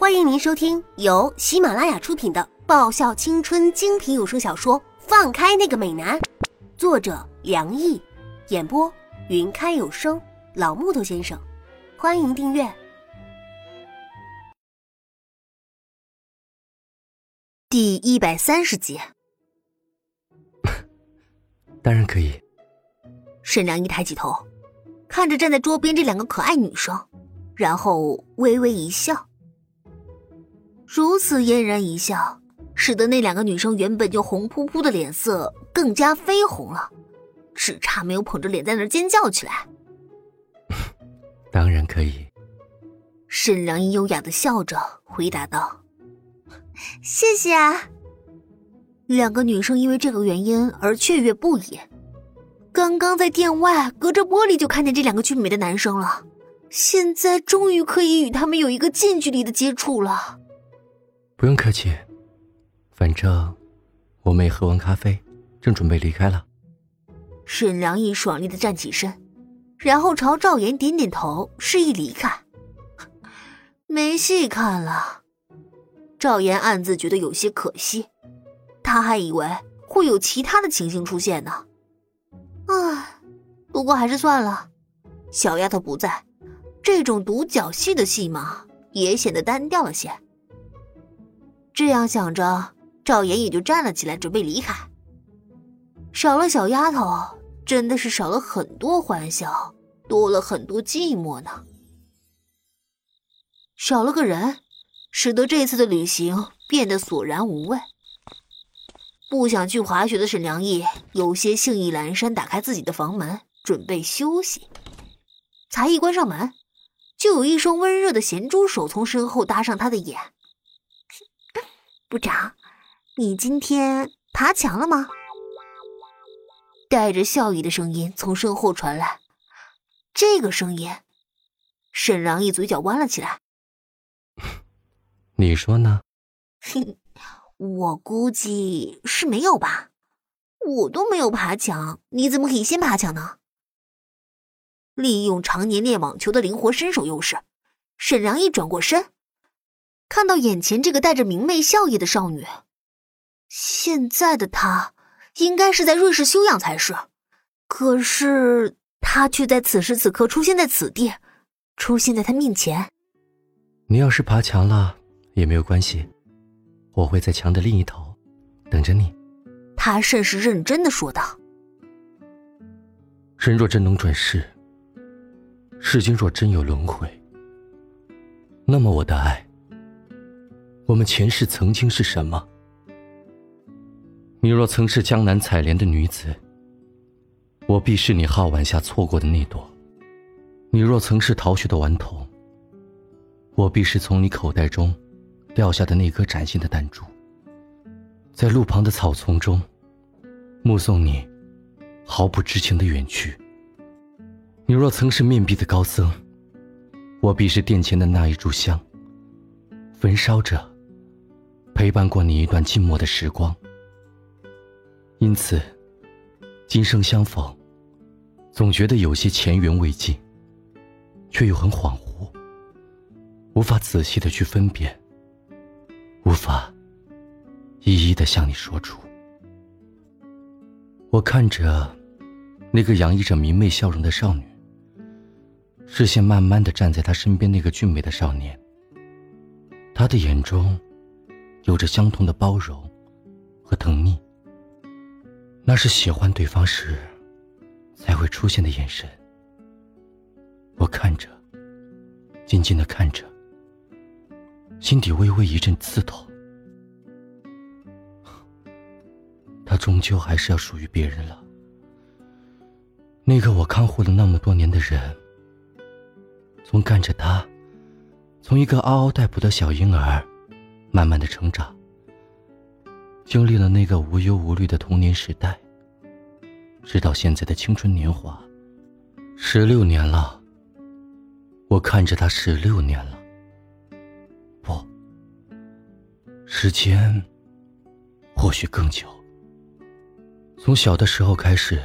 欢迎您收听由喜马拉雅出品的爆笑青春精品有声小说《放开那个美男》，作者梁毅，演播云开有声老木头先生。欢迎订阅。第一百三十集，当然可以。沈良一抬起头，看着站在桌边这两个可爱女生，然后微微一笑。如此嫣然一笑，使得那两个女生原本就红扑扑的脸色更加绯红了，只差没有捧着脸在那儿尖叫起来。当然可以。沈良一优雅的笑着回答道：“谢谢啊。”两个女生因为这个原因而雀跃不已。刚刚在店外隔着玻璃就看见这两个俊美的男生了，现在终于可以与他们有一个近距离的接触了。不用客气，反正我们也喝完咖啡，正准备离开了。沈良义爽利的站起身，然后朝赵岩点点头，示意离开。没戏看了。赵岩暗自觉得有些可惜，他还以为会有其他的情形出现呢。唉，不过还是算了。小丫头不在，这种独角戏的戏码也显得单调了些。这样想着，赵岩也就站了起来，准备离开。少了小丫头，真的是少了很多欢笑，多了很多寂寞呢。少了个人，使得这次的旅行变得索然无味。不想去滑雪的沈良毅有些兴意阑珊，打开自己的房门，准备休息。才一关上门，就有一双温热的咸猪手从身后搭上他的眼。部长，你今天爬墙了吗？带着笑意的声音从身后传来。这个声音，沈良一嘴角弯了起来。你说呢？哼，我估计是没有吧。我都没有爬墙，你怎么可以先爬墙呢？利用常年练网球的灵活身手优势，沈良一转过身。看到眼前这个带着明媚笑意的少女，现在的她应该是在瑞士休养才是，可是她却在此时此刻出现在此地，出现在他面前。你要是爬墙了也没有关系，我会在墙的另一头等着你。他甚是认真的说道：“人若真能转世，世间若真有轮回，那么我的爱。”我们前世曾经是什么？你若曾是江南采莲的女子，我必是你皓腕下错过的那朵；你若曾是逃学的顽童，我必是从你口袋中掉下的那颗崭新的弹珠。在路旁的草丛中，目送你毫不知情的远去。你若曾是面壁的高僧，我必是殿前的那一炷香，焚烧着。陪伴过你一段寂寞的时光，因此，今生相逢，总觉得有些前缘未尽，却又很恍惚，无法仔细的去分辨，无法一一的向你说出。我看着那个洋溢着明媚笑容的少女，视线慢慢的站在她身边那个俊美的少年，他的眼中。有着相同的包容和疼溺，那是喜欢对方时才会出现的眼神。我看着，静静的看着，心底微微一阵刺痛。他终究还是要属于别人了。那个我看护了那么多年的人，从看着他，从一个嗷嗷待哺的小婴儿。慢慢的成长，经历了那个无忧无虑的童年时代，直到现在的青春年华，十六年了。我看着他十六年了，不，时间或许更久。从小的时候开始，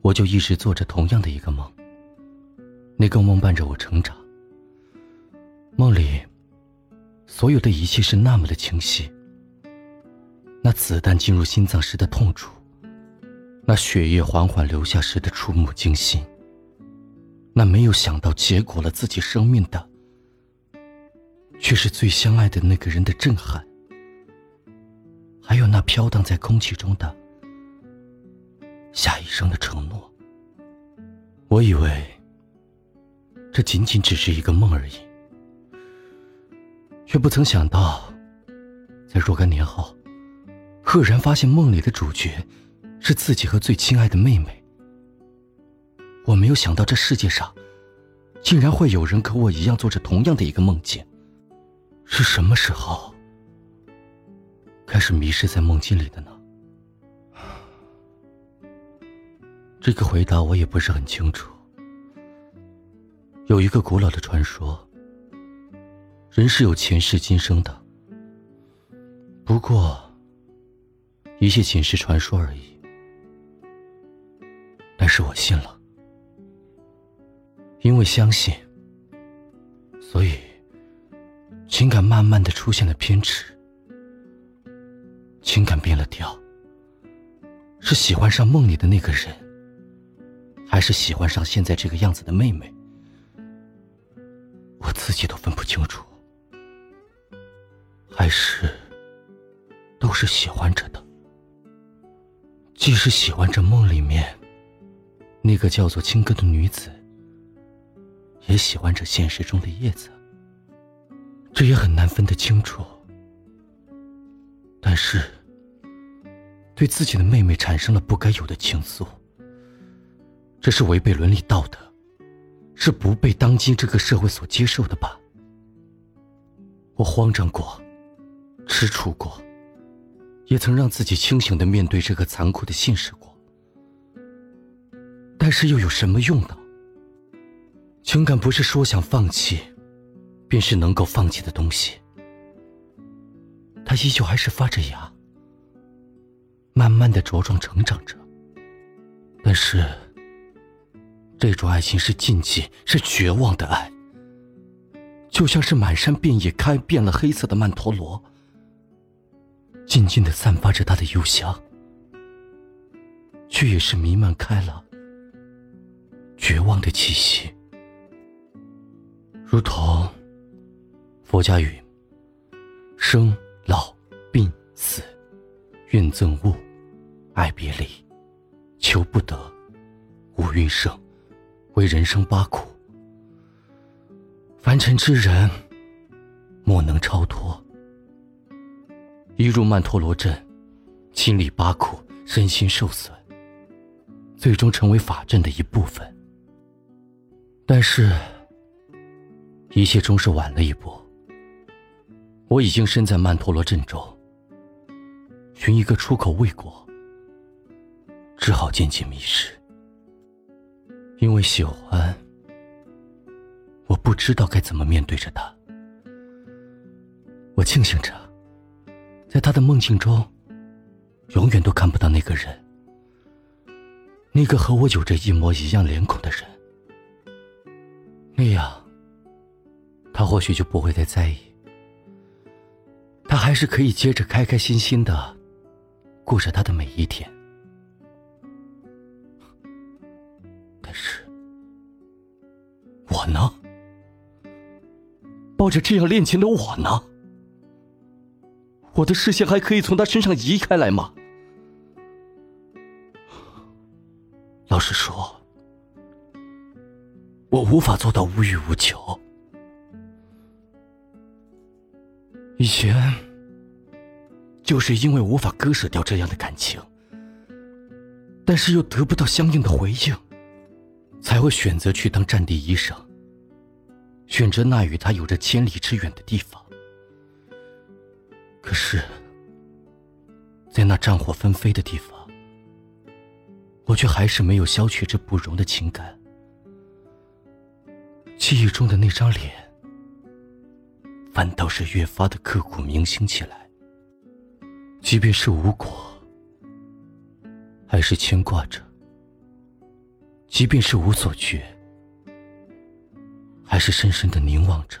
我就一直做着同样的一个梦，那个梦伴着我成长。梦里。所有的一切是那么的清晰。那子弹进入心脏时的痛楚，那血液缓缓流下时的触目惊心，那没有想到结果了自己生命的，却是最相爱的那个人的震撼，还有那飘荡在空气中的下一生的承诺。我以为这仅仅只是一个梦而已，却不曾想到，在若干年后。赫然发现梦里的主角是自己和最亲爱的妹妹。我没有想到这世界上竟然会有人和我一样做着同样的一个梦境。是什么时候开始迷失在梦境里的呢？这个回答我也不是很清楚。有一个古老的传说，人是有前世今生的。不过。一切仅是传说而已，但是我信了，因为相信，所以情感慢慢的出现了偏执，情感变了调，是喜欢上梦里的那个人，还是喜欢上现在这个样子的妹妹，我自己都分不清楚，还是都是喜欢着的。既是喜欢着梦里面那个叫做青歌的女子，也喜欢着现实中的叶子，这也很难分得清楚。但是，对自己的妹妹产生了不该有的情愫，这是违背伦理道德，是不被当今这个社会所接受的吧？我慌张过，吃醋过。也曾让自己清醒的面对这个残酷的现实过，但是又有什么用呢？情感不是说想放弃，便是能够放弃的东西。它依旧还是发着芽，慢慢的茁壮成长着。但是，这种爱情是禁忌，是绝望的爱，就像是满山遍野开遍了黑色的曼陀罗。静静的散发着它的幽香，却也是弥漫开了绝望的气息，如同佛家语：生老病死，怨憎恶，爱别离，求不得，无余生，为人生八苦。凡尘之人，莫能超脱。一入曼陀罗阵，经历八苦，身心受损，最终成为法阵的一部分。但是，一切终是晚了一步。我已经身在曼陀罗阵中，寻一个出口未果，只好渐渐迷失。因为喜欢，我不知道该怎么面对着他。我庆幸着。在他的梦境中，永远都看不到那个人，那个和我有着一模一样脸孔的人。那样，他或许就不会再在意，他还是可以接着开开心心的过着他的每一天。但是，我呢？抱着这样恋情的我呢？我的视线还可以从他身上移开来吗？老实说，我无法做到无欲无求。以前就是因为无法割舍掉这样的感情，但是又得不到相应的回应，才会选择去当战地医生，选择那与他有着千里之远的地方。是，在那战火纷飞的地方，我却还是没有消去这不容的情感。记忆中的那张脸，反倒是越发的刻骨铭心起来。即便是无果，还是牵挂着；即便是无所觉，还是深深的凝望着。